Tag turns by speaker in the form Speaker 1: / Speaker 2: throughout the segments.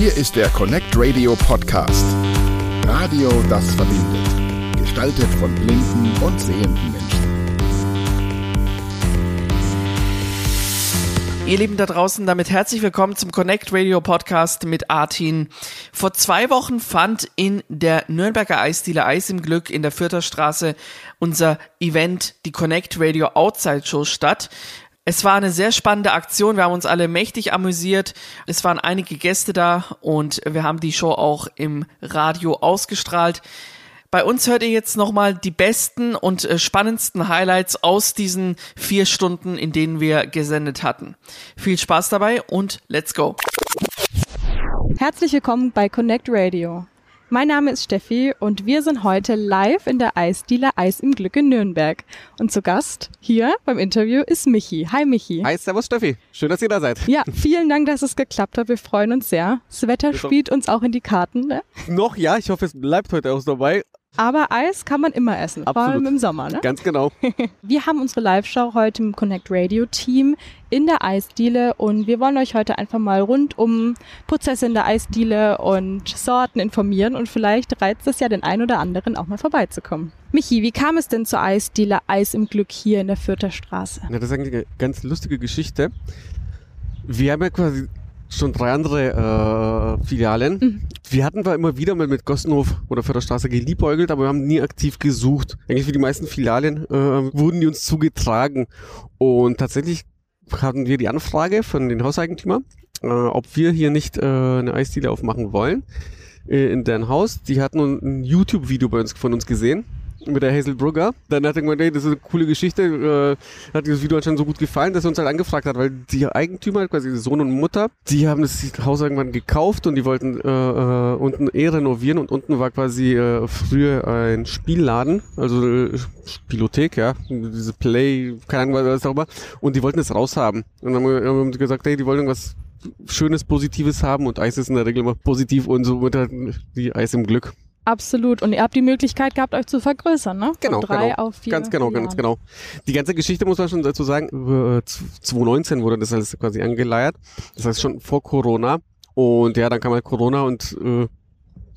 Speaker 1: Hier ist der Connect Radio Podcast. Radio, das verbindet. Gestaltet von blinden und sehenden Menschen.
Speaker 2: Ihr Lieben da draußen, damit herzlich willkommen zum Connect Radio Podcast mit Artin. Vor zwei Wochen fand in der Nürnberger Eisdiele Eis im Glück in der Fürther Straße unser Event, die Connect Radio Outside Show statt. Es war eine sehr spannende Aktion. Wir haben uns alle mächtig amüsiert. Es waren einige Gäste da und wir haben die Show auch im Radio ausgestrahlt. Bei uns hört ihr jetzt nochmal die besten und äh, spannendsten Highlights aus diesen vier Stunden, in denen wir gesendet hatten. Viel Spaß dabei und let's go.
Speaker 3: Herzlich willkommen bei Connect Radio. Mein Name ist Steffi und wir sind heute live in der Eisdiele Eis im Glück in Nürnberg. Und zu Gast hier beim Interview ist Michi. Hi Michi.
Speaker 4: Hi, servus Steffi. Schön, dass ihr da seid.
Speaker 3: Ja, vielen Dank, dass es geklappt hat. Wir freuen uns sehr. Das Wetter spielt uns auch in die Karten. Ne?
Speaker 4: Noch ja, ich hoffe, es bleibt heute auch dabei.
Speaker 3: Aber Eis kann man immer essen,
Speaker 4: Absolut.
Speaker 3: vor allem im Sommer. Ne?
Speaker 4: Ganz genau.
Speaker 3: Wir haben unsere Live-Show heute im Connect Radio Team in der Eisdiele und wir wollen euch heute einfach mal rund um Prozesse in der Eisdiele und Sorten informieren und vielleicht reizt es ja den einen oder anderen auch mal vorbeizukommen. Michi, wie kam es denn zur Eisdiele Eis im Glück hier in der Fürther Straße?
Speaker 4: Ja, das ist eigentlich eine ganz lustige Geschichte. Wir haben ja quasi schon drei andere äh, Filialen. Mhm. Wir hatten zwar immer wieder mal mit Gossenhof oder Förderstraße geliebäugelt, aber wir haben nie aktiv gesucht. Eigentlich für die meisten Filialen äh, wurden die uns zugetragen. Und tatsächlich hatten wir die Anfrage von den Hauseigentümern, äh, ob wir hier nicht äh, eine Eisdiele aufmachen wollen äh, in deren Haus. Die hatten ein YouTube-Video bei uns von uns gesehen mit der Hazel Brugger. Dann hat er gemeint, hey, das ist eine coole Geschichte. Äh, hat dieses Video anscheinend so gut gefallen, dass er uns halt angefragt hat, weil die Eigentümer, quasi Sohn und Mutter, die haben das Haus irgendwann gekauft und die wollten äh, äh, unten eh renovieren und unten war quasi äh, früher ein Spielladen, also äh, Spielothek, ja, diese Play, keine Ahnung, was auch immer. Und die wollten es raushaben. Und dann haben wir gesagt, hey, die wollen irgendwas Schönes, Positives haben und Eis ist in der Regel immer positiv und so wird halt die Eis im Glück.
Speaker 3: Absolut. Und ihr habt die Möglichkeit gehabt, euch zu vergrößern, ne? Von
Speaker 4: Genau,
Speaker 3: drei
Speaker 4: genau.
Speaker 3: auf vier.
Speaker 4: Ganz genau,
Speaker 3: Jahren.
Speaker 4: ganz genau. Die ganze Geschichte muss man schon dazu sagen, äh, 2019 wurde das alles quasi angeleiert. Das heißt schon vor Corona. Und ja, dann kam halt Corona und äh,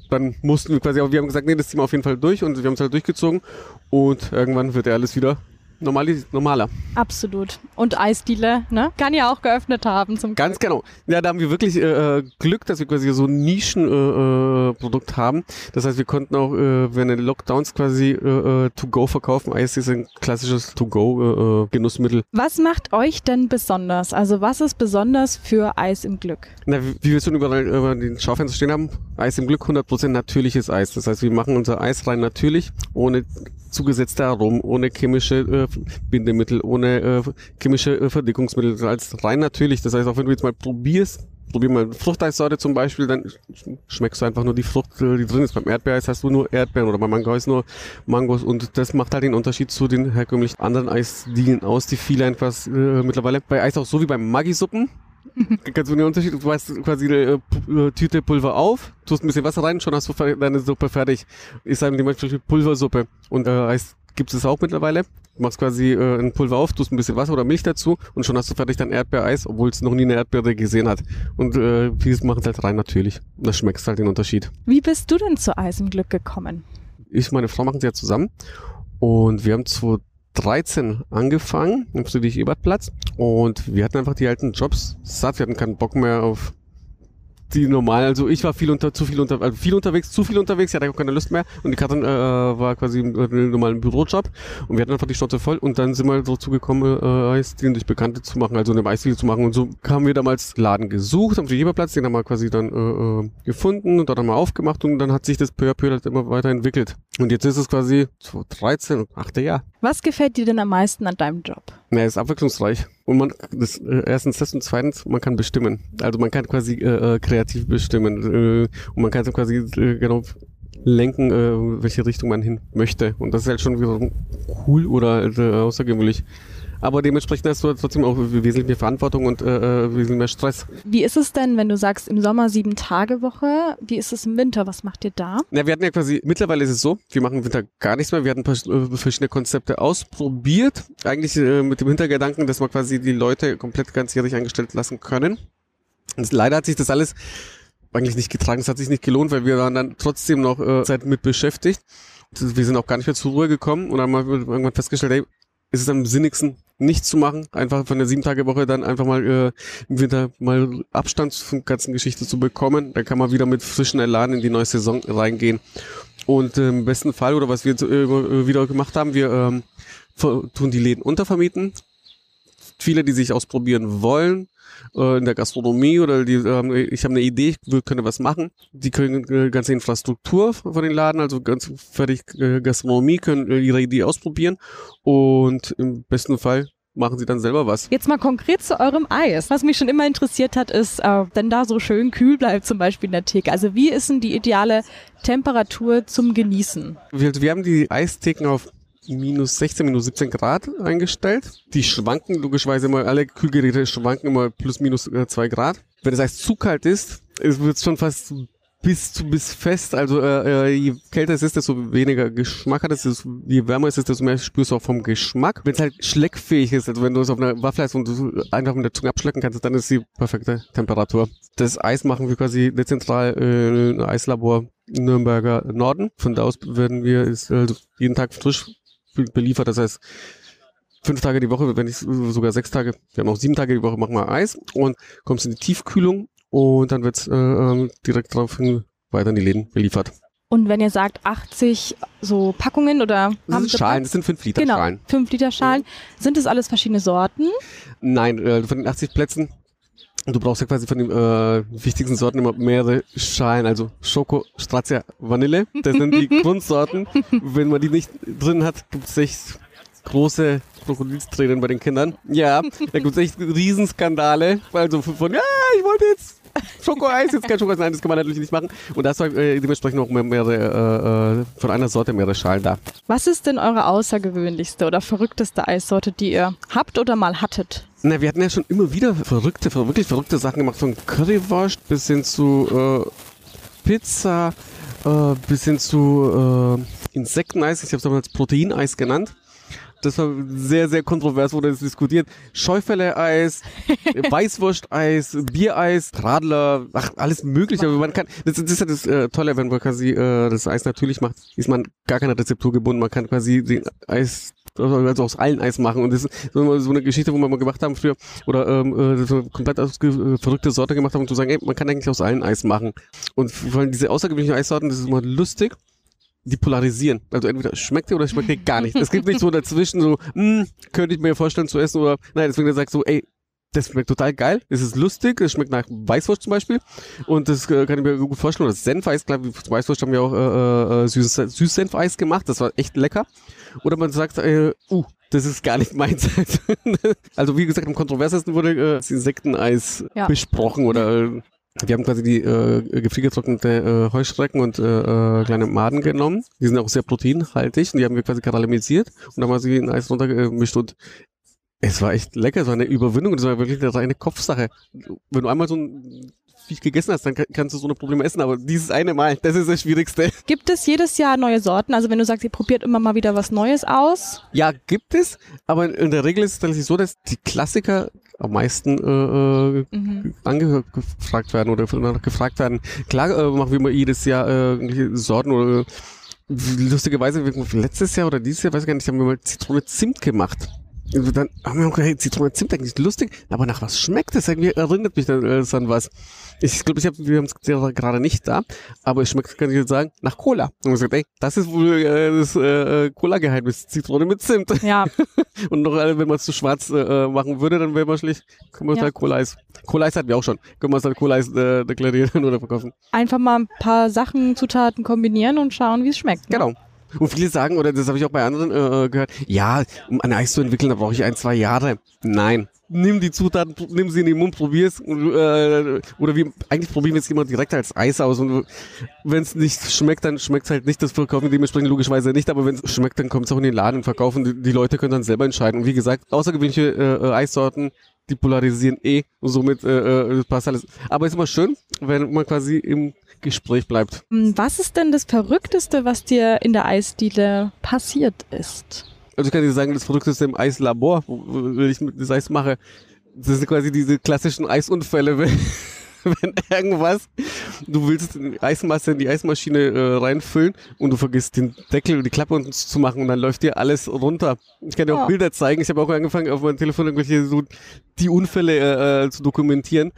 Speaker 4: dann mussten wir quasi auch, wir haben gesagt, nee, das ziehen wir auf jeden Fall durch und wir haben es halt durchgezogen. Und irgendwann wird ja alles wieder normaler.
Speaker 3: Absolut. Und Eisdiele, ne? Kann ja auch geöffnet haben zum
Speaker 4: Ganz genau. Ja, da haben wir wirklich äh, Glück, dass wir quasi so ein Nischenprodukt äh, Produkt haben. Das heißt, wir konnten auch äh, während den Lockdowns quasi äh, äh, To-Go verkaufen. Eis ist ein klassisches To-Go äh, äh, Genussmittel.
Speaker 3: Was macht euch denn besonders? Also was ist besonders für Eis im Glück?
Speaker 4: Na, wie wir schon überall über den Schaufenster stehen haben, Eis im Glück 100% natürliches Eis. Das heißt, wir machen unser Eis rein natürlich, ohne zugesetzte Aromen, ohne chemische äh, Bindemittel, ohne äh, chemische Verdickungsmittel, als rein natürlich. Das heißt, auch wenn du jetzt mal probierst, probier mal Fruchteissorte zum Beispiel, dann sch- schmeckst du einfach nur die Frucht, die drin ist. Beim Erdbeereis hast du nur Erdbeeren oder beim Mango-Eis nur Mangos und das macht halt den Unterschied zu den herkömmlichen anderen Eisdielen aus, die viele einfach äh, mittlerweile bei Eis auch so wie beim Maggi-Suppen. Kannst du den Unterschied? Du weißt quasi eine äh, äh, Tüte Pulver auf, tust ein bisschen Wasser rein, schon hast du deine Suppe fertig. Ist halt zum Beispiel Pulversuppe. Und äh, Eis gibt es auch mittlerweile. Du machst quasi äh, ein Pulver auf, tust ein bisschen Wasser oder Milch dazu und schon hast du fertig dein Erdbeereis, obwohl es noch nie eine Erdbeere gesehen hat. Und äh, wir machen es halt rein natürlich. Und da schmeckst halt den Unterschied.
Speaker 3: Wie bist du denn zu Eis im Glück gekommen?
Speaker 4: Ich und meine Frau machen es ja zusammen. Und wir haben 2013 angefangen im Friedrich-Ebert-Platz. Und wir hatten einfach die alten Jobs satt. Wir hatten keinen Bock mehr auf die normalen. Also ich war viel unter, zu viel unter, also viel unterwegs, zu viel unterwegs. Ich hatte auch keine Lust mehr. Und die Katrin äh, war quasi im normalen Bürojob. Und wir hatten einfach die Schnauze voll. Und dann sind wir so zugekommen, äh, Eisdielen durch Bekannte zu machen, also eine Eisdiele zu machen. Und so haben wir damals Laden gesucht am Friedrich-Ebert-Platz. Den haben wir quasi dann äh, äh, gefunden und dort haben wir aufgemacht. Und dann hat sich das peu à peu halt immer weiterentwickelt. Und jetzt ist es quasi 2013, achte Jahr.
Speaker 3: Was gefällt dir denn am meisten an deinem Job?
Speaker 4: Na, er ist abwechslungsreich. Und man, das, äh, erstens das und zweitens, man kann bestimmen. Also man kann quasi äh, äh, kreativ bestimmen. Äh, und man kann so quasi äh, genau lenken, äh, welche Richtung man hin möchte. Und das ist halt schon wieder cool oder äh, außergewöhnlich. Aber dementsprechend hast du trotzdem auch wesentlich mehr Verantwortung und äh, äh, wesentlich mehr Stress.
Speaker 3: Wie ist es denn, wenn du sagst, im Sommer sieben Tage Woche? Wie ist es im Winter? Was macht ihr da?
Speaker 4: Na, wir hatten ja quasi, mittlerweile ist es so, wir machen im Winter gar nichts mehr. Wir hatten ein paar, äh, verschiedene Konzepte ausprobiert. Eigentlich äh, mit dem Hintergedanken, dass wir quasi die Leute komplett ganzjährig eingestellt lassen können. Und leider hat sich das alles eigentlich nicht getragen. Es hat sich nicht gelohnt, weil wir waren dann trotzdem noch äh, Zeit mit beschäftigt. Wir sind auch gar nicht mehr zur Ruhe gekommen und haben irgendwann festgestellt, ey, ist es am sinnigsten, nichts zu machen, einfach von der sieben Tage Woche dann einfach mal äh, im Winter mal Abstand von ganzen Geschichte zu bekommen. Dann kann man wieder mit frischen Elan in die neue Saison reingehen. Und äh, im besten Fall, oder was wir äh, wieder gemacht haben, wir ähm, tun die Läden untervermieten. Viele, die sich ausprobieren wollen, äh, in der Gastronomie oder die ähm, ich habe eine Idee, ich könnte was machen. Die können äh, ganze Infrastruktur von den Laden, also ganz fertig äh, Gastronomie, können äh, ihre Idee ausprobieren und im besten Fall machen sie dann selber was.
Speaker 3: Jetzt mal konkret zu eurem Eis. Was mich schon immer interessiert hat, ist, äh, wenn da so schön kühl bleibt, zum Beispiel in der Theke. Also wie ist denn die ideale Temperatur zum Genießen?
Speaker 4: Wir, wir haben die Eistheken auf minus 16, minus 17 Grad eingestellt. Die schwanken logischerweise immer, alle Kühlgeräte schwanken immer plus minus 2 Grad. Wenn das Eis zu kalt ist, wird es schon fast bis zu bis fest. Also äh, äh, je kälter es ist, desto weniger Geschmack hat es. Je wärmer es ist, desto mehr spürst du auch vom Geschmack. Wenn es halt schleckfähig ist, also wenn du es auf einer Waffel hast und du einfach mit der Zunge abschlecken kannst, dann ist die perfekte Temperatur. Das Eis machen wir quasi dezentral äh, ein Eislabor Nürnberger Norden. Von da aus werden wir ist, also jeden Tag frisch beliefert. Das heißt, fünf Tage die Woche, wenn nicht sogar sechs Tage, wir haben auch sieben Tage die Woche, machen wir Eis und kommst in die Tiefkühlung und dann wird's äh, ähm, direkt daraufhin weiter in die Läden beliefert.
Speaker 3: Und wenn ihr sagt 80 so Packungen oder
Speaker 4: das
Speaker 3: haben
Speaker 4: sind Schalen, das sind 5 Liter
Speaker 3: genau,
Speaker 4: Schalen.
Speaker 3: 5 Liter Schalen. Sind das alles verschiedene Sorten?
Speaker 4: Nein, äh, von den 80 Plätzen Du brauchst ja quasi von den äh, wichtigsten Sorten immer mehrere Schalen, also Schoko, Strazia, Vanille. Das sind die Grundsorten. Wenn man die nicht drin hat, gibt es echt große Krokodilstränen bei den Kindern. Ja, da gibt es echt Riesenskandale. Also von, ja, ich wollte jetzt Schokoeis, jetzt kein Schokoeis, nein, das kann man natürlich nicht machen. Und da ist äh, dementsprechend auch mehr, mehrere, äh, äh, von einer Sorte mehrere Schalen da.
Speaker 3: Was ist denn eure außergewöhnlichste oder verrückteste Eissorte, die ihr habt oder mal hattet?
Speaker 4: Na, wir hatten ja schon immer wieder verrückte, wirklich verrückte Sachen gemacht, von Currywurst bis hin zu äh, Pizza, äh, bis hin zu äh, Insekteneis, ich habe es damals Proteineis genannt. Das war sehr, sehr kontrovers, wurde das diskutiert. Schäufele-Eis, Weißwurst-Eis, Biereis, Radler, ach, alles mögliche. Aber man kann, das, das ist ja das äh, Tolle, wenn man quasi äh, das Eis natürlich macht, ist man gar keine Rezeptur gebunden. Man kann quasi den Eis also aus allen Eis machen. Und das ist so eine Geschichte, wo wir mal gemacht haben früher, oder ähm, äh, so komplett aus, äh, verrückte Sorte gemacht haben, um zu sagen, ey, man kann eigentlich aus allen Eis machen. Und vor allem diese außergewöhnlichen Eissorten, das ist immer lustig die polarisieren. Also entweder schmeckt dir oder schmeckt dir gar nicht. Es gibt nicht so dazwischen so, hm, könnte ich mir vorstellen zu essen oder nein, deswegen sagt so, ey, das schmeckt total geil, es ist lustig, es schmeckt nach Weißwurst zum Beispiel und das äh, kann ich mir gut vorstellen. Das Senfeis, klar, Weißwurst haben wir auch äh, äh, süßes Süßsenfeis gemacht, das war echt lecker. Oder man sagt, äh, uh, das ist gar nicht meins. also wie gesagt, am kontroversesten wurde äh, das Insekteneis ja. besprochen oder äh, wir haben quasi die äh, gefriergetrocknete äh, Heuschrecken und äh, äh, kleine Maden genommen. Die sind auch sehr proteinhaltig und die haben wir quasi karamellisiert und haben wir sie in Eis runtergemischt und es war echt lecker, es war eine Überwindung, das war wirklich eine reine Kopfsache. Wenn du einmal so ein Viech gegessen hast, dann kannst du so eine Probleme essen, aber dieses eine Mal, das ist das Schwierigste.
Speaker 3: Gibt es jedes Jahr neue Sorten? Also wenn du sagst, ihr probiert immer mal wieder was Neues aus?
Speaker 4: Ja, gibt es, aber in der Regel ist es tatsächlich so, dass die Klassiker am meisten äh, äh mhm. angefragt werden oder gefragt werden. Klar äh, machen wir immer jedes Jahr äh, Sorten oder lustigerweise letztes Jahr oder dieses Jahr, weiß ich gar nicht, haben wir mal Zitrone Zimt gemacht. Also dann haben wir auch gesagt, hey, Zitrone Zimt eigentlich lustig, aber nach was schmeckt das? Irgendwie erinnert mich dann äh, an was. Ich glaube, ich hab, wir haben es gerade nicht da, aber es schmeckt, kann ich jetzt sagen, nach Cola. Und wir gesagt, ey, das ist wohl äh, das äh, Cola-Geheimnis, Zitrone mit Zimt.
Speaker 3: Ja.
Speaker 4: Und noch, äh, wenn man es zu schwarz äh, machen würde, dann wäre man schlicht, können wir ja. halt Cola-Eis. Cola-Eis hatten wir auch schon. Können wir es halt Cola-Eis äh, deklarieren oder verkaufen.
Speaker 3: Einfach mal ein paar Sachen, Zutaten kombinieren und schauen, wie es schmeckt.
Speaker 4: Ne? Genau. Und viele sagen, oder das habe ich auch bei anderen äh, gehört, ja, um ein Eis zu entwickeln, da brauche ich ein, zwei Jahre. Nein. Nimm die Zutaten, nimm sie in den Mund, probier's. Äh, oder wie, eigentlich probieren wir es immer direkt als Eis aus. Und wenn es nicht schmeckt, dann schmeckt es halt nicht. Das verkaufen dementsprechend logischerweise nicht. Aber wenn es schmeckt, dann kommt es auch in den Laden und verkaufen. Die, die, Leute können dann selber entscheiden. Und wie gesagt, außergewöhnliche äh, äh Eissorten, die polarisieren eh. Und somit äh, äh, passt alles. Aber es ist immer schön, wenn man quasi im Gespräch bleibt.
Speaker 3: Hm, was ist denn das Verrückteste, was dir in der Eisdiele passiert ist?
Speaker 4: Also ich kann dir sagen, das Verrückteste im Eislabor, wo ich das Eis mache, das sind quasi diese klassischen Eisunfälle. wenn irgendwas, du willst die Eismasse in die Eismaschine äh, reinfüllen und du vergisst den Deckel und die Klappe unten zu machen und dann läuft dir alles runter. Ich kann dir auch
Speaker 3: Oh.
Speaker 4: Bilder zeigen. Ich habe auch angefangen, auf meinem Telefon irgendwelche so die Unfälle äh, äh, zu dokumentieren.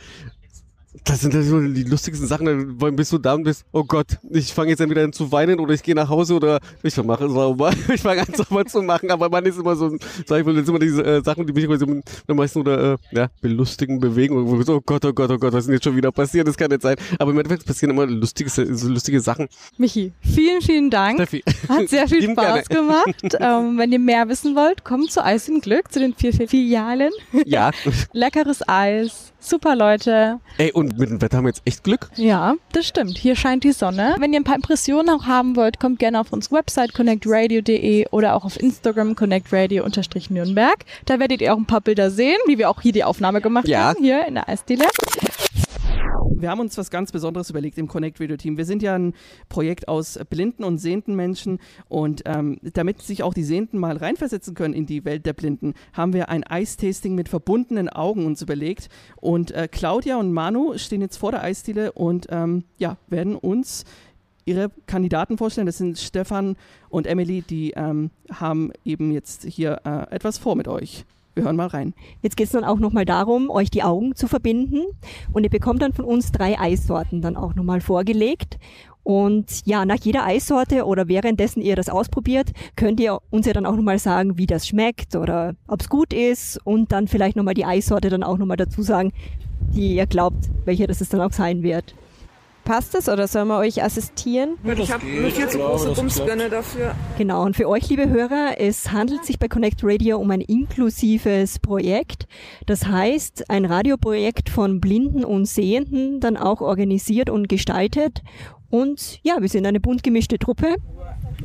Speaker 4: Das sind so die lustigsten Sachen, dann bist du da und bist, oh Gott, ich fange jetzt entweder an zu weinen oder ich gehe nach Hause oder ich mache sauber. Ich fange an sauber zu machen, aber man ist immer so, sag ich mal, das sind immer diese äh, Sachen, die mich immer so am meisten oder äh, ja, belustigen, bewegen. Und so, oh Gott, oh Gott, oh Gott, was ist denn jetzt schon wieder passiert? Das kann nicht sein. Aber im Endeffekt passieren immer lustige, so lustige Sachen.
Speaker 3: Michi, vielen, vielen Dank.
Speaker 4: Steffi.
Speaker 3: Hat sehr viel Spaß gemacht. ähm, wenn ihr mehr wissen wollt, kommt zu Eis im Glück, zu den vier Filialen.
Speaker 4: Ja.
Speaker 3: Leckeres Eis, super Leute.
Speaker 4: Ey, und mit dem Wetter haben wir jetzt echt Glück.
Speaker 3: Ja, das stimmt. Hier scheint die Sonne. Wenn ihr ein paar Impressionen auch haben wollt, kommt gerne auf unsere Website connectradio.de oder auch auf Instagram connectradio-nürnberg. Da werdet ihr auch ein paar Bilder sehen, wie wir auch hier die Aufnahme gemacht
Speaker 4: Ja.
Speaker 3: haben, hier in der Eisdiele.
Speaker 2: Wir haben uns was ganz Besonderes überlegt im Connect Radio Team. Wir sind ja ein Projekt aus blinden und sehenden Menschen und ähm, damit sich auch die Sehenden mal reinversetzen können in die Welt der Blinden, haben wir ein Eistasting mit verbundenen Augen uns überlegt. Und äh, Claudia und Manu stehen jetzt vor der Eisdiele und ähm, ja, werden uns ihre Kandidaten vorstellen. Das sind Stefan und Emily, die ähm, haben eben jetzt hier äh, etwas vor mit euch. Wir hören mal rein.
Speaker 5: Jetzt geht es dann auch nochmal darum, euch die Augen zu verbinden. Und ihr bekommt dann von uns drei Eissorten dann auch nochmal vorgelegt. Und ja, nach jeder Eissorte oder währenddessen ihr das ausprobiert, könnt ihr uns ja dann auch nochmal sagen, wie das schmeckt oder ob es gut ist und dann vielleicht nochmal die Eissorte dann auch nochmal dazu sagen, die ihr glaubt, welche das es dann auch sein wird.
Speaker 6: Passt es oder sollen wir euch assistieren?
Speaker 7: Ich habe eine viel zu große Bumsbirne dafür.
Speaker 5: Genau, und für euch, liebe Hörer, es handelt sich bei Connect Radio um ein inklusives Projekt. Das heißt, ein Radioprojekt von Blinden und Sehenden, dann auch organisiert und gestaltet. Und ja, wir sind eine bunt gemischte Truppe.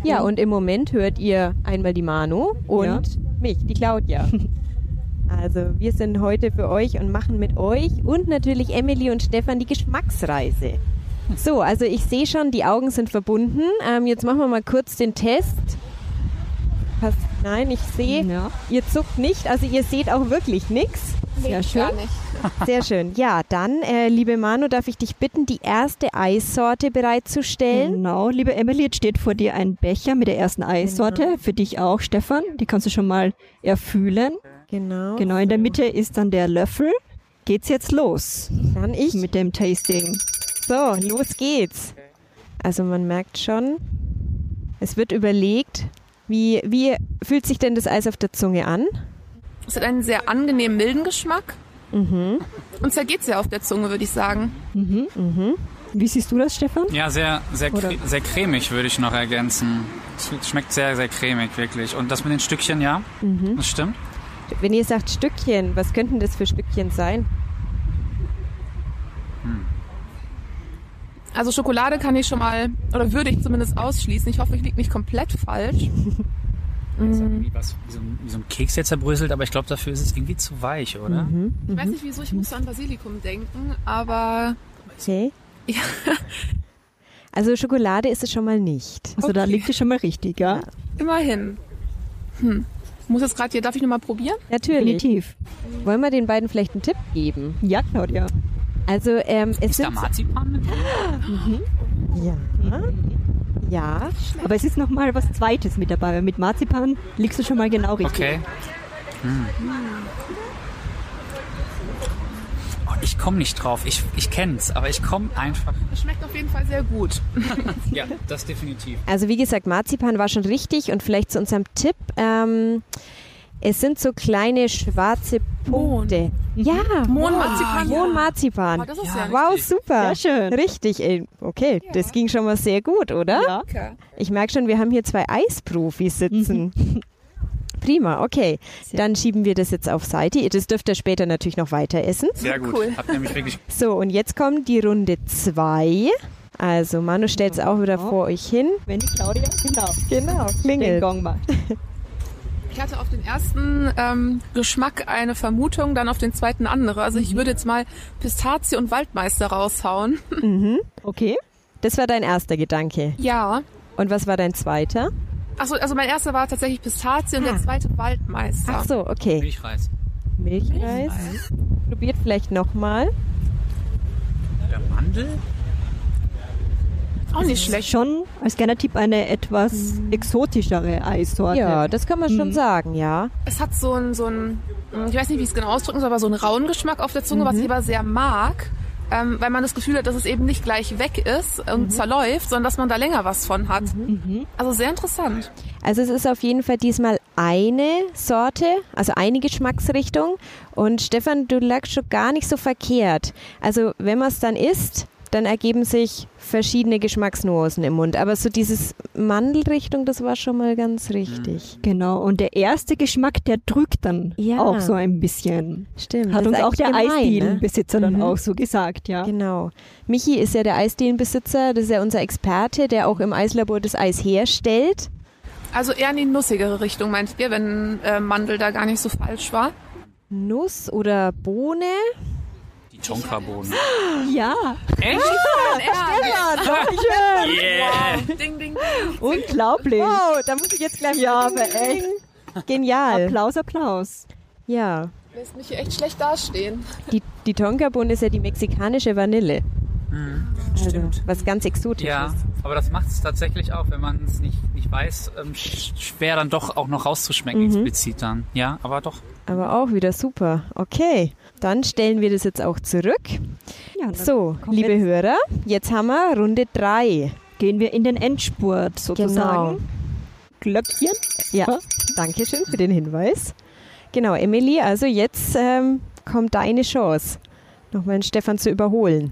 Speaker 6: Ja, und im Moment hört ihr einmal die Manu und
Speaker 5: Ja.
Speaker 6: mich, die Claudia. Also wir sind heute für euch und machen mit euch und natürlich Emily und Stefan die Geschmacksreise. So, also ich sehe schon, die Augen sind verbunden. Ähm, jetzt machen wir mal kurz den Test. Passt, nein, ich sehe,
Speaker 5: Ja.
Speaker 6: ihr zuckt nicht, also ihr seht auch wirklich nichts.
Speaker 5: Sehr schön.
Speaker 6: Sehr schön. Ja, dann, äh, liebe Manu, darf ich dich bitten, die erste Eissorte bereitzustellen?
Speaker 5: Genau, liebe Emily, jetzt steht vor dir ein Becher mit der ersten Eissorte. Für dich auch, Stefan. Die kannst du schon mal erfühlen.
Speaker 6: Genau.
Speaker 5: Genau, in der Mitte ist dann der Löffel. Geht's jetzt los
Speaker 6: Dann ich.
Speaker 5: mit dem Tasting.
Speaker 6: So, los geht's. Also man merkt schon, es wird überlegt, wie, wie fühlt sich denn das Eis auf der Zunge an?
Speaker 7: Es hat einen sehr angenehm milden Geschmack
Speaker 6: Mhm.
Speaker 7: und zergeht sehr auf der Zunge, würde ich sagen.
Speaker 5: Wie siehst du das, Stefan?
Speaker 8: Ja, sehr, sehr, cre sehr cremig würde ich noch ergänzen. Es schmeckt sehr, sehr cremig, wirklich. Und das mit den Stückchen, ja, das stimmt.
Speaker 6: Wenn ihr sagt Stückchen, was könnten das für Stückchen sein?
Speaker 7: Also Schokolade kann ich schon mal, oder würde ich zumindest ausschließen. Ich hoffe, ich liege nicht komplett falsch.
Speaker 8: Also wie, was, wie, so ein, wie so ein Keks jetzt zerbröselt, aber ich glaube, dafür ist es irgendwie zu weich, oder?
Speaker 7: Ich weiß nicht wieso, ich muss an Basilikum denken, aber
Speaker 6: Okay.
Speaker 7: Ja.
Speaker 6: Also Schokolade ist es schon mal nicht.
Speaker 5: Also da
Speaker 7: Okay.
Speaker 5: liegt es schon mal richtig, ja?
Speaker 7: immerhin. Hm. Muss jetzt gerade hier, darf ich nochmal probieren?
Speaker 6: Natürlich.
Speaker 5: Definitiv.
Speaker 6: Wollen wir den beiden vielleicht einen Tipp geben?
Speaker 5: Ja, Claudia.
Speaker 6: Also ähm, es
Speaker 8: Ist da
Speaker 6: sind
Speaker 8: Marzipan mit drin?
Speaker 6: ja, ja,
Speaker 5: Aber es ist noch mal was Zweites mit dabei. weil Mit Marzipan liegst du schon mal genau richtig.
Speaker 8: Okay. Hm. Oh, ich komme nicht drauf. Ich, ich kenn's, aber ich komme einfach.
Speaker 7: Das schmeckt auf jeden Fall sehr gut.
Speaker 8: Ja, das definitiv.
Speaker 6: Also wie gesagt, Marzipan war schon richtig und vielleicht zu unserem Tipp. Ähm, es sind so kleine schwarze Punkte. Ja,
Speaker 7: Mohnmarzipan, ja.
Speaker 6: Mohnmarzipan.
Speaker 7: Oh, das ist ja
Speaker 6: Wow, super.
Speaker 5: Sehr schön.
Speaker 6: Richtig, okay, das ging schon mal sehr gut, oder?
Speaker 5: Ja.
Speaker 7: Lecker.
Speaker 6: Ich merke schon, wir haben hier zwei Eisprofis sitzen. Prima, okay. Dann schieben wir das jetzt auf Seite. Das dürft ihr später natürlich noch weiter essen.
Speaker 8: Sehr gut.
Speaker 7: Cool.
Speaker 8: Habt nämlich wirklich
Speaker 6: So, und jetzt kommt die Runde zwei. Also Manu stellt es auch wieder vor euch hin.
Speaker 5: Wenn die Claudia, genau,
Speaker 6: Genau,
Speaker 5: den
Speaker 6: klingelt.
Speaker 5: Gong macht.
Speaker 7: Ich hatte auf den ersten ähm, Geschmack eine Vermutung, dann auf den zweiten andere. Also ich würde jetzt mal Pistazie und Waldmeister raushauen.
Speaker 5: Okay.
Speaker 6: Das war dein erster Gedanke.
Speaker 7: Ja.
Speaker 6: Und was war dein zweiter?
Speaker 7: Achso, also mein erster war tatsächlich Pistazie und
Speaker 6: Ah.
Speaker 7: der zweite Waldmeister.
Speaker 6: Ach so, okay.
Speaker 8: Milchreis.
Speaker 6: Milchreis. Probiert vielleicht nochmal.
Speaker 8: Der Mandel?
Speaker 7: Auch nicht schlecht.
Speaker 5: Schon als Tipp eine etwas exotischere Eissorte.
Speaker 6: Ja, das kann man schon
Speaker 5: Mhm.
Speaker 6: sagen, ja.
Speaker 7: Es hat so einen, so einen, ich weiß nicht, wie ich es genau ausdrücken soll, aber so einen rauen Geschmack auf der Zunge, was ich aber sehr mag. Ähm, weil man das Gefühl hat, dass es eben nicht gleich weg ist und zerläuft, sondern dass man da länger was von hat. Also sehr interessant.
Speaker 6: Also es ist auf jeden Fall diesmal eine Sorte, also eine Geschmacksrichtung. Und Stefan, du lagst schon gar nicht so verkehrt. Also wenn man es dann isst, dann ergeben sich verschiedene Geschmacksnuancen im Mund. Aber so dieses Mandelrichtung, das war schon mal ganz richtig.
Speaker 5: Genau, und der erste Geschmack, der drückt dann
Speaker 6: Ja.
Speaker 5: auch so ein bisschen.
Speaker 6: Stimmt.
Speaker 5: Hat uns auch der
Speaker 6: ne?
Speaker 5: Eisdielenbesitzer dann
Speaker 6: Mhm.
Speaker 5: auch so gesagt, ja.
Speaker 6: Genau. Michi ist ja der Eisdielenbesitzer, das ist ja unser Experte, der auch im Eislabor das Eis herstellt.
Speaker 7: Also eher in die nussigere Richtung, meint ihr, wenn äh, Mandel da gar nicht so falsch war?
Speaker 6: Nuss oder Bohne?
Speaker 8: Die Tonkabohnen.
Speaker 5: Ja,
Speaker 8: Echt?
Speaker 5: Dankeschön.
Speaker 8: Yeah.
Speaker 7: Ding, ding, ding.
Speaker 5: Unglaublich.
Speaker 6: Wow, da muss ich jetzt gleich
Speaker 5: Ja, aber echt.
Speaker 6: Genial.
Speaker 5: Applaus, Applaus.
Speaker 6: Ja.
Speaker 7: Lässt mich hier echt schlecht dastehen.
Speaker 6: Die, die Tonkabohne ist ja die mexikanische Vanille. Also, was ganz exotisches.
Speaker 8: Ja, aber das macht es tatsächlich auch, wenn man es nicht, nicht weiß, ähm, sch- schwer dann doch auch noch rauszuschmecken, explizit dann. Ja, aber doch.
Speaker 6: Aber auch wieder super. Okay, dann stellen wir das jetzt auch zurück.
Speaker 5: Ja,
Speaker 6: So, liebe
Speaker 5: wir-
Speaker 6: Hörer, jetzt haben wir Runde 3.
Speaker 5: gehen wir in den Endspurt sozusagen.
Speaker 6: Genau.
Speaker 5: Glöckchen.
Speaker 6: Ja,
Speaker 5: Was?
Speaker 6: danke schön für den Hinweis. Genau, Emily, also jetzt ähm, kommt deine Chance, nochmal den Stefan zu überholen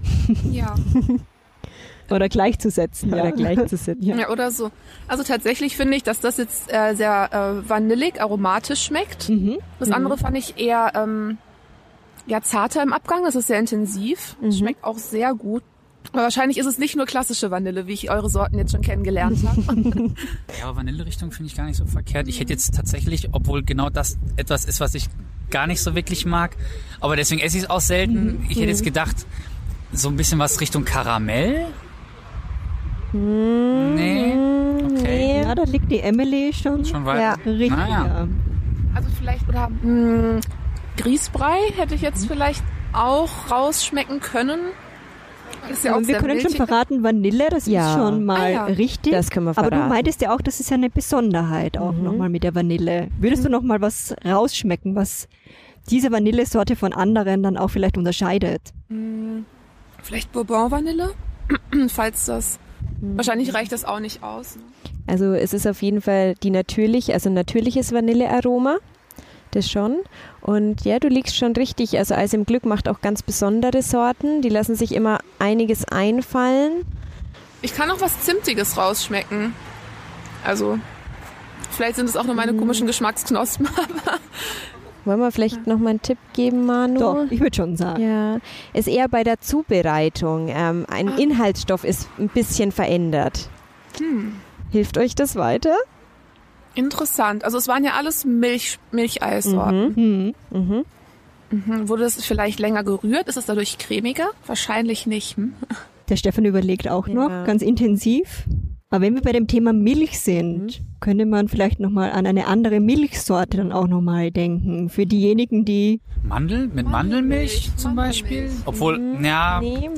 Speaker 7: Ja.
Speaker 5: Oder gleichzusetzen.
Speaker 6: oder
Speaker 5: ja.
Speaker 6: gleich zu sitzen.
Speaker 5: Ja.
Speaker 7: ja, oder so. Also tatsächlich finde ich, dass das jetzt äh, sehr äh, vanillig, aromatisch schmeckt.
Speaker 5: Mhm.
Speaker 7: Das andere fand ich eher ähm, ja, zarter im Abgang, das ist sehr intensiv,
Speaker 6: Mhm.
Speaker 7: schmeckt auch sehr gut. Aber wahrscheinlich ist es nicht nur klassische Vanille, wie ich eure Sorten jetzt schon kennengelernt habe.
Speaker 8: Ja, aber Vanillerichtung finde ich gar nicht so verkehrt. Ich hätte jetzt tatsächlich, obwohl genau das etwas ist, was ich gar nicht so wirklich mag, aber deswegen esse ich es auch selten. Ich hätte jetzt gedacht, so ein bisschen was Richtung Karamell. Nee, okay.
Speaker 5: Ja, da liegt die Emily schon.
Speaker 8: Schon weiter.
Speaker 6: Ja,
Speaker 5: Richtig.
Speaker 8: Naja.
Speaker 5: ja.
Speaker 7: Also vielleicht, oder mh, Grießbrei hätte ich jetzt vielleicht auch rausschmecken können. Ist ja auch
Speaker 5: Und wir
Speaker 7: sehr
Speaker 5: können schon verraten, Vanille, das
Speaker 6: Ja.
Speaker 5: ist schon mal
Speaker 7: Ah, ja.
Speaker 5: richtig.
Speaker 6: Das können wir
Speaker 5: Aber
Speaker 6: verraten.
Speaker 5: du meintest ja auch, das ist ja eine Besonderheit auch
Speaker 6: Mhm.
Speaker 5: nochmal mit der Vanille. Würdest du nochmal was rausschmecken, was diese Vanillesorte von anderen dann auch vielleicht unterscheidet?
Speaker 7: Mh, vielleicht Bourbon-Vanille, falls das... Wahrscheinlich reicht das auch nicht aus. ne?
Speaker 6: Also es ist auf jeden Fall die natürlich, also natürliches Vanillearoma. Das schon. Und ja, du liegst schon richtig. Also Eis im Glück macht auch ganz besondere Sorten. Die lassen sich immer einiges einfallen.
Speaker 7: Ich kann auch was Zimtiges rausschmecken. Also, vielleicht sind es auch nur meine komischen Geschmacksknospen.
Speaker 6: Wollen wir vielleicht noch mal einen Tipp geben, Manu?
Speaker 5: Doch, ich würde schon sagen.
Speaker 6: Ja, ist eher bei der Zubereitung. Ähm, ein Inhaltsstoff ist ein bisschen verändert. Hilft euch das weiter?
Speaker 7: Interessant. Also es waren ja alles Milch, Milcheissorten.
Speaker 5: Hm.
Speaker 6: Mhm.
Speaker 7: Mhm. Wurde das vielleicht länger gerührt? Ist es dadurch cremiger? Wahrscheinlich nicht. Hm?
Speaker 5: Der Stefan überlegt auch
Speaker 6: Ja.
Speaker 5: noch, ganz intensiv. Aber wenn wir bei dem Thema Milch sind, könnte man vielleicht nochmal an eine andere Milchsorte dann auch nochmal denken. Für diejenigen, die
Speaker 8: Mandel mit Mandelmilch zum Beispiel. Obwohl, ja,
Speaker 6: Nee.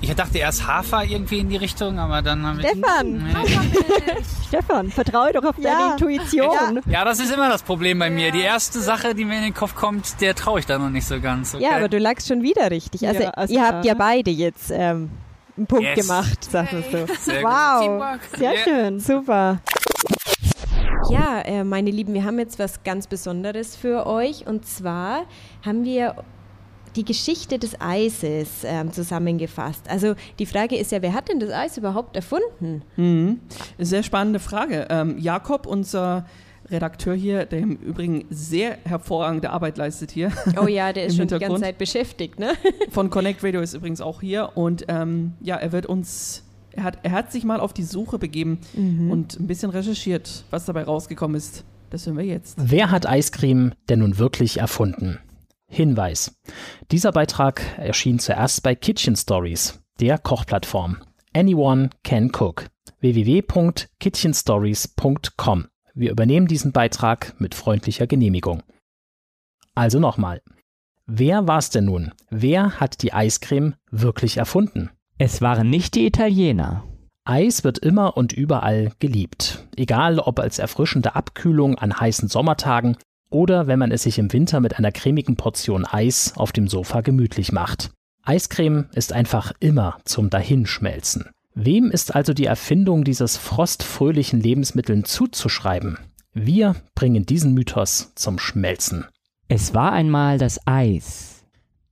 Speaker 8: Ich dachte erst Hafer irgendwie in die Richtung, aber dann habe ich.
Speaker 6: Stefan!
Speaker 8: Nee.
Speaker 5: Stefan, vertraue doch auf
Speaker 6: Ja.
Speaker 5: deine Intuition.
Speaker 8: Ja, das ist immer das Problem bei mir. Die erste Sache, die mir in den Kopf kommt, der traue ich da noch nicht so ganz. Okay?
Speaker 6: Ja, aber du lagst schon wieder richtig. Also,
Speaker 5: Ja, also
Speaker 6: ihr habt ja
Speaker 5: ja.
Speaker 6: beide jetzt ähm, einen Punkt
Speaker 8: Yes.
Speaker 6: gemacht, sag es so.
Speaker 8: Sehr.
Speaker 6: Wow.
Speaker 5: Sehr
Speaker 8: Ja.
Speaker 5: schön.
Speaker 6: super. Ja, äh, meine Lieben, wir haben jetzt was ganz Besonderes für euch. Und zwar haben wir die Geschichte des Eises ähm, zusammengefasst. Also die Frage ist ja, wer hat denn das Eis überhaupt erfunden?
Speaker 2: Mhm. Sehr spannende Frage. Ähm, Jakob, unser Redakteur hier, der im Übrigen sehr hervorragende Arbeit leistet hier,
Speaker 6: Oh ja, der ist schon die ganze. Zeit beschäftigt, ne?
Speaker 2: von Connect Radio ist übrigens auch hier und ähm, ja, er wird uns, er hat, er hat sich mal auf die Suche begeben und ein bisschen recherchiert, was dabei rausgekommen ist. Das hören wir jetzt.
Speaker 9: Wer hat Eiscreme denn nun wirklich erfunden? Hinweis. Dieser Beitrag erschien zuerst bei Kitchen Stories, der Kochplattform. Anyone can cook. www.kitchenstories.com. Wir übernehmen diesen Beitrag mit freundlicher Genehmigung. Also nochmal. Wer war es denn nun? Wer hat die Eiscreme wirklich erfunden?
Speaker 10: Es waren nicht die Italiener.
Speaker 9: Eis wird immer und überall geliebt. Egal ob als erfrischende Abkühlung an heißen Sommertagen oder wenn man es sich im Winter mit einer cremigen Portion Eis auf dem Sofa gemütlich macht. Eiscreme ist einfach immer zum Dahinschmelzen. Wem ist also die Erfindung dieses frostfröhlichen Lebensmitteln zuzuschreiben? Wir bringen diesen Mythos zum Schmelzen.
Speaker 10: Es war einmal das Eis.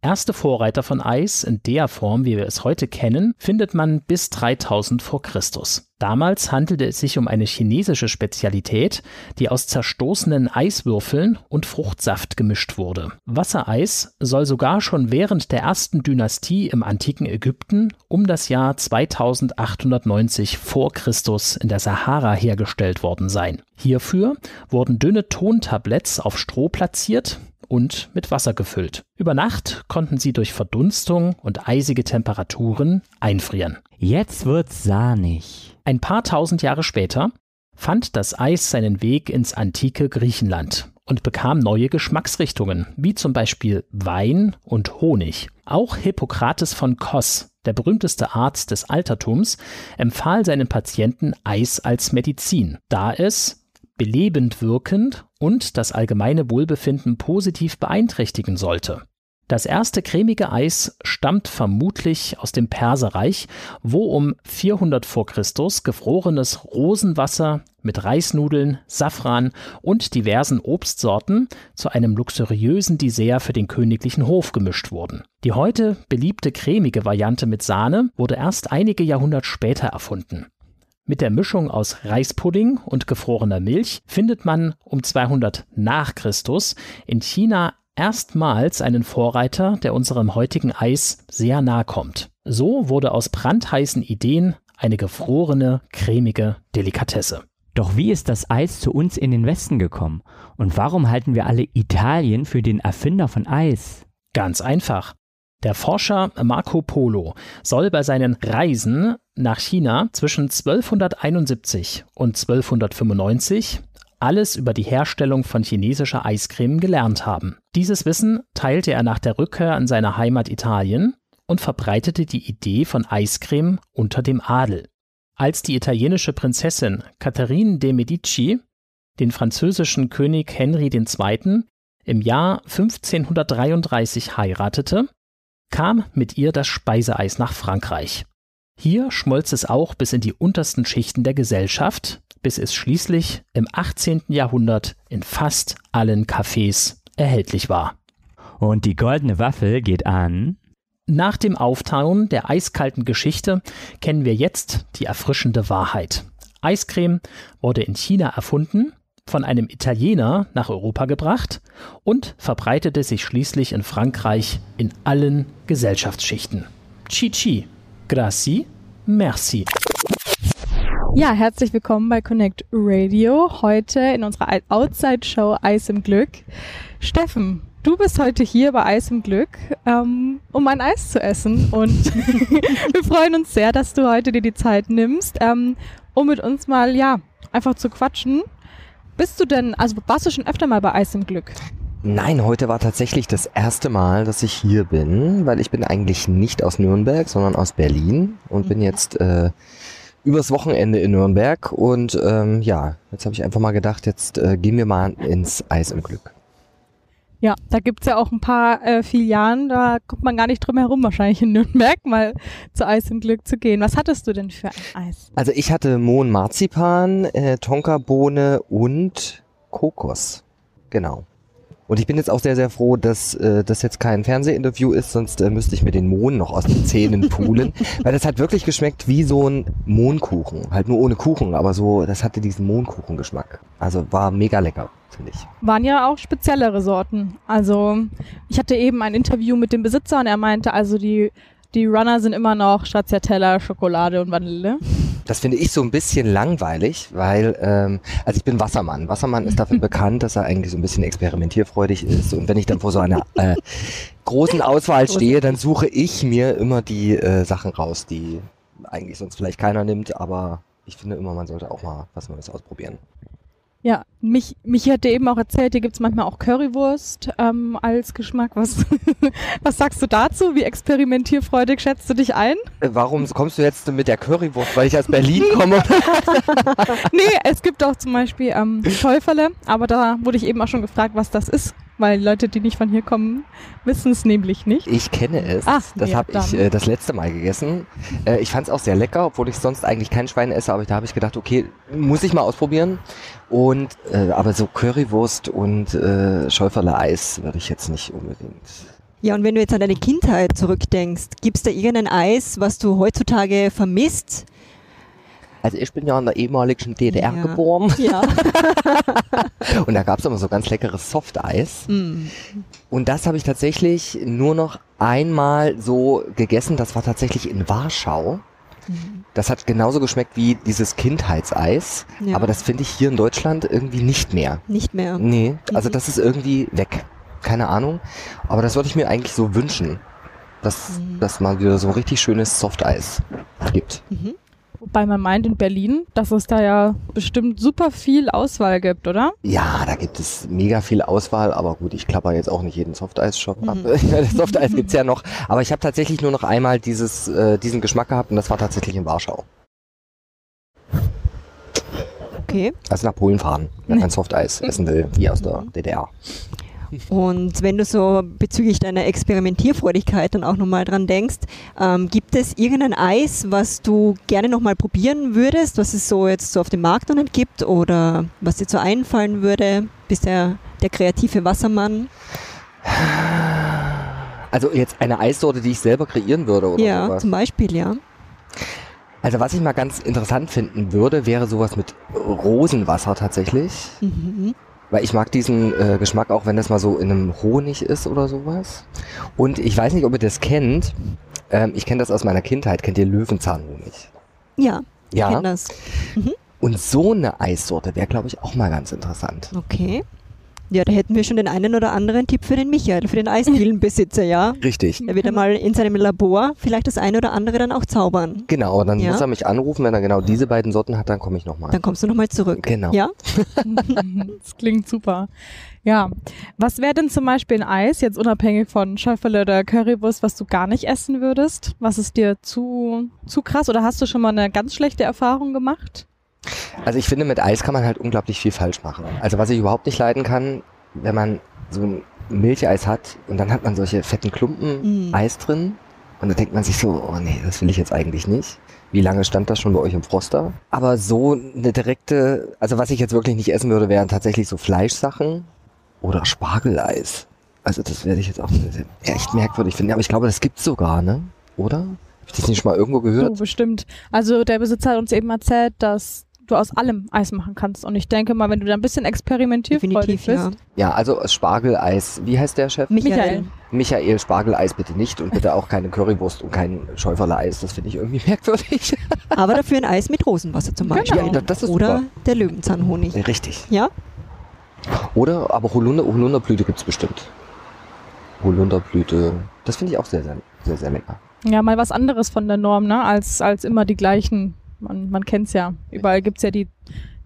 Speaker 9: Erste Vorreiter von Eis in der Form, wie wir es heute kennen, findet man bis 3000 vor Christus. Damals handelte es sich um eine chinesische Spezialität, die aus zerstoßenen Eiswürfeln und Fruchtsaft gemischt wurde. Wassereis soll sogar schon während der ersten Dynastie im antiken Ägypten um das Jahr 2890 vor Christus in der Sahara hergestellt worden sein. Hierfür wurden dünne Tontabletts auf Stroh platziert, und mit Wasser gefüllt. Über Nacht konnten sie durch Verdunstung und eisige Temperaturen einfrieren.
Speaker 10: Jetzt wird's sahnig.
Speaker 9: Ein paar tausend Jahre später fand das Eis seinen Weg ins antike Griechenland und bekam neue Geschmacksrichtungen, wie zum Beispiel Wein und Honig. Auch Hippokrates von Kos, der berühmteste Arzt des Altertums, empfahl seinen Patienten Eis als Medizin, da es belebend wirkend und das allgemeine Wohlbefinden positiv beeinträchtigen sollte. Das erste cremige Eis stammt vermutlich aus dem Perserreich, wo um 400 vor Christus gefrorenes Rosenwasser mit Reisnudeln, Safran und diversen Obstsorten zu einem luxuriösen Dessert für den königlichen Hof gemischt wurden. Die heute beliebte cremige Variante mit Sahne wurde erst einige Jahrhundert später erfunden. Mit der Mischung aus Reispudding und gefrorener Milch findet man um 200 nach Christus in China erstmals einen Vorreiter, der unserem heutigen Eis sehr nahe kommt. So wurde aus brandheißen Ideen eine gefrorene, cremige Delikatesse.
Speaker 10: Doch wie ist das Eis zu uns in den Westen gekommen? Und warum halten wir alle Italien für den Erfinder von Eis?
Speaker 9: Ganz einfach. Der Forscher Marco Polo soll bei seinen Reisen nach China zwischen 1271 und 1295 alles über die Herstellung von chinesischer Eiscreme gelernt haben. Dieses Wissen teilte er nach der Rückkehr an seine Heimat Italien und verbreitete die Idee von Eiscreme unter dem Adel. Als die italienische Prinzessin Catherine de Medici den französischen König Henry II. im Jahr 1533 heiratete, kam mit ihr das Speiseeis nach Frankreich. Hier schmolz es auch bis in die untersten Schichten der Gesellschaft, bis es schließlich im 18. Jahrhundert in fast allen Cafés erhältlich war.
Speaker 10: Und die goldene Waffel geht an.
Speaker 9: Nach dem Auftauen der eiskalten Geschichte kennen wir jetzt die erfrischende Wahrheit. Eiscreme wurde in China erfunden von einem Italiener nach Europa gebracht und verbreitete sich schließlich in Frankreich in allen Gesellschaftsschichten. Chi-Chi, grazie, merci.
Speaker 3: Ja, herzlich willkommen bei Connect Radio. Heute in unserer Outside-Show Eis im Glück. Steffen, du bist heute hier bei Eis im Glück, ähm, um ein Eis zu essen. Und wir freuen uns sehr, dass du heute dir die Zeit nimmst, ähm, um mit uns mal, ja, einfach zu quatschen bist du denn, also warst du schon öfter mal bei Eis im Glück?
Speaker 11: Nein, heute war tatsächlich das erste Mal, dass ich hier bin, weil ich bin eigentlich nicht aus Nürnberg, sondern aus Berlin und mhm. bin jetzt äh, übers Wochenende in Nürnberg und ähm, ja, jetzt habe ich einfach mal gedacht, jetzt äh, gehen wir mal ins Eis im Glück.
Speaker 3: Ja, da gibt's ja auch ein paar äh, Filialen, da kommt man gar nicht drum herum, wahrscheinlich in Nürnberg mal zu Eis im Glück zu gehen. Was hattest du denn für ein Eis?
Speaker 11: Also ich hatte Mohn Marzipan, äh, Tonkabohne und Kokos. Genau. Und ich bin jetzt auch sehr, sehr froh, dass äh, das jetzt kein Fernsehinterview ist, sonst äh, müsste ich mir den Mohn noch aus den Zähnen pulen. weil das hat wirklich geschmeckt wie so ein Mohnkuchen. Halt nur ohne Kuchen, aber so, das hatte diesen Mohnkuchengeschmack. Also war mega lecker finde ich.
Speaker 3: Waren ja auch speziellere Sorten. Also ich hatte eben ein Interview mit dem Besitzer und er meinte, also die, die Runner sind immer noch Stracciatella, Schokolade und Vanille.
Speaker 11: Das finde ich so ein bisschen langweilig, weil, ähm, also ich bin Wassermann. Wassermann ist dafür bekannt, dass er eigentlich so ein bisschen experimentierfreudig ist. Und wenn ich dann vor so einer äh, großen Auswahl stehe, dann suche ich mir immer die äh, Sachen raus, die eigentlich sonst vielleicht keiner nimmt, aber ich finde immer, man sollte auch mal was Neues ausprobieren.
Speaker 3: Ja, mich, mich hatte eben auch erzählt, hier gibt's manchmal auch Currywurst ähm, als Geschmack. Was, was sagst du dazu? Wie experimentierfreudig schätzt du dich ein?
Speaker 11: Äh, Warum kommst du jetzt mit der Currywurst? Weil ich aus Berlin komme?
Speaker 3: nee, es gibt auch zum Beispiel ähm, Schäuferle, aber da wurde ich eben auch schon gefragt, was das ist. Weil Leute, die nicht von hier kommen, wissen es nämlich nicht.
Speaker 11: Ich kenne es.
Speaker 3: Ah,
Speaker 11: das
Speaker 3: ja,
Speaker 11: habe ich äh, das letzte Mal gegessen. Äh, ich fand es auch sehr lecker, obwohl ich sonst eigentlich kein Schwein esse. Aber da habe ich gedacht, okay, muss ich mal ausprobieren. Und äh, aber so Currywurst und äh, Schäuferle Eis würde ich jetzt nicht unbedingt.
Speaker 5: Ja, und wenn du jetzt an deine Kindheit zurückdenkst, gibt's da irgendein Eis, was du heutzutage vermisst?
Speaker 11: Also ich bin ja in der ehemaligen DDR
Speaker 5: Ja.
Speaker 11: geboren
Speaker 5: Ja.
Speaker 11: und da gab es immer so ganz leckeres Softeis.
Speaker 5: Mm.
Speaker 11: Und das habe ich tatsächlich nur noch einmal so gegessen. Das war tatsächlich in Warschau. Das hat genauso geschmeckt wie dieses Kindheitseis.
Speaker 5: Ja.
Speaker 11: Aber das finde ich hier in Deutschland irgendwie nicht mehr.
Speaker 5: Nicht mehr.
Speaker 11: Nee, also
Speaker 5: Mhm.
Speaker 11: das ist irgendwie weg. Keine Ahnung. Aber das würde ich mir eigentlich so wünschen. Dass,
Speaker 5: Mhm.
Speaker 11: dass man wieder so ein richtig schönes Softeis gibt.
Speaker 3: Wobei man meint in Berlin, dass es da ja bestimmt super viel Auswahl gibt, oder?
Speaker 11: Ja, da gibt es mega viel Auswahl, aber gut, ich klapper jetzt auch nicht jeden Softeis-Shop
Speaker 5: Mhm.
Speaker 11: ab. Softeis gibt's ja noch. Aber ich habe tatsächlich nur noch einmal dieses, äh, diesen Geschmack gehabt und das war tatsächlich in Warschau.
Speaker 5: Okay.
Speaker 11: Also nach Polen fahren, wenn man Softeis essen will, wie aus der DDR.
Speaker 5: Und wenn du so bezüglich deiner Experimentierfreudigkeit dann auch nochmal dran denkst, ähm, gibt es irgendein Eis, was du gerne nochmal probieren würdest, was es so jetzt so auf dem Markt noch nicht gibt oder was dir so einfallen würde? Bist der, der kreative Wassermann?
Speaker 11: Also jetzt eine Eissorte, die ich selber kreieren würde oder
Speaker 5: ja,
Speaker 11: sowas.
Speaker 5: zum Beispiel, ja.
Speaker 11: Also was ich mal ganz interessant finden würde, wäre sowas mit Rosenwasser tatsächlich.
Speaker 5: Mhm.
Speaker 11: Weil ich mag diesen äh, Geschmack auch, wenn das mal so in einem Honig ist oder sowas. Und ich weiß nicht, ob ihr das kennt. Ähm, ich kenne das aus meiner Kindheit. Kennt ihr Löwenzahnhonig?
Speaker 5: Ja, ich
Speaker 11: Ja.
Speaker 5: kenn das.
Speaker 11: Und so eine Eissorte wäre, glaube ich, auch mal ganz interessant.
Speaker 5: Okay. Ja, da hätten wir schon den einen oder anderen Tipp für den Michael, für den Eisdielenbesitzer, ja.
Speaker 11: Richtig.
Speaker 5: Er wird einmal in seinem Labor vielleicht das eine oder andere dann auch zaubern.
Speaker 11: Genau, dann
Speaker 5: Ja.
Speaker 11: muss er mich anrufen, wenn er genau diese beiden Sorten hat, dann komme ich nochmal.
Speaker 5: Dann kommst du nochmal zurück.
Speaker 11: Genau.
Speaker 5: Ja?
Speaker 3: das klingt super. Ja. Was wäre denn zum Beispiel ein Eis, jetzt unabhängig von Schäuferle oder Currywurst, was du gar nicht essen würdest? Was ist dir zu, zu krass oder hast du schon mal eine ganz schlechte Erfahrung gemacht?
Speaker 11: Also ich finde, mit Eis kann man halt unglaublich viel falsch machen. Also was ich überhaupt nicht leiden kann, wenn man so ein Milcheis hat und dann hat man solche fetten Klumpen
Speaker 5: Mm.
Speaker 11: Eis drin und dann denkt man sich so, oh nee, das will ich jetzt eigentlich nicht. Wie lange stand das schon bei euch im Froster? Aber so eine direkte, also was ich jetzt wirklich nicht essen würde, wären tatsächlich so Fleischsachen oder Spargeleis. Also das werde ich jetzt auch echt merkwürdig finden. Aber ich glaube, das gibt's sogar, ne? Oder? Hab ich das nicht schon mal irgendwo
Speaker 3: So,
Speaker 11: gehört?
Speaker 3: bestimmt. Also der Besitzer hat uns eben erzählt, dass du aus allem Eis machen kannst. Und ich denke mal, wenn du da ein bisschen experimentierfreudig
Speaker 5: Definitiv, ja.
Speaker 3: bist.
Speaker 11: Ja, also Spargeleis. Wie heißt der Chef?
Speaker 3: Michael.
Speaker 11: Michael, Spargeleis bitte nicht und bitte auch keine Currywurst und kein Schäuferle-Eis. Das finde ich irgendwie merkwürdig.
Speaker 5: Aber dafür ein Eis mit Rosenwasser zum Beispiel.
Speaker 11: Ja, das ist
Speaker 5: Oder
Speaker 11: super.
Speaker 5: der Löwenzahnhonig.
Speaker 11: Richtig.
Speaker 5: Ja?
Speaker 11: Oder, aber Holunder, Holunderblüte gibt's bestimmt. Holunderblüte, das finde ich auch sehr, sehr, sehr, sehr lecker.
Speaker 3: Ja, mal was anderes von der Norm, ne? Als, als immer die gleichen. Man, man kennt's ja. Überall gibt's ja die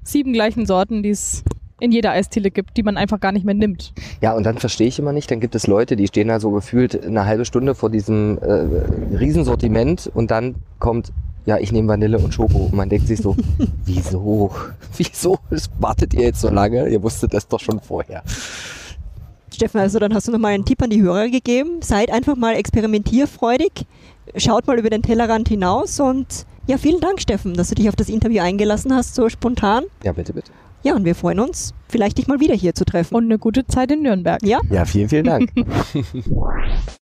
Speaker 3: sieben gleichen Sorten, die es in jeder Eisdiele gibt, die man einfach gar nicht mehr nimmt.
Speaker 11: Ja, und dann verstehe ich immer nicht, dann gibt es Leute, die stehen da so gefühlt eine halbe Stunde vor diesem äh, Riesensortiment und dann kommt, ja, ich nehme Vanille und Schoko. Und man denkt sich so, wieso? Wieso wartet ihr jetzt so lange? Ihr wusstet das doch schon vorher.
Speaker 5: Steffen, also dann hast du nochmal einen Tipp an die Hörer gegeben. Seid einfach mal experimentierfreudig. Schaut mal über den Tellerrand hinaus und ja, vielen Dank, Steffen, dass du dich auf das Interview eingelassen hast, so spontan.
Speaker 11: Ja, bitte, bitte.
Speaker 5: Ja, und wir freuen uns, vielleicht dich mal wieder hier zu treffen.
Speaker 3: Und eine gute Zeit in Nürnberg.
Speaker 5: Ja?
Speaker 11: Ja, vielen, vielen Dank.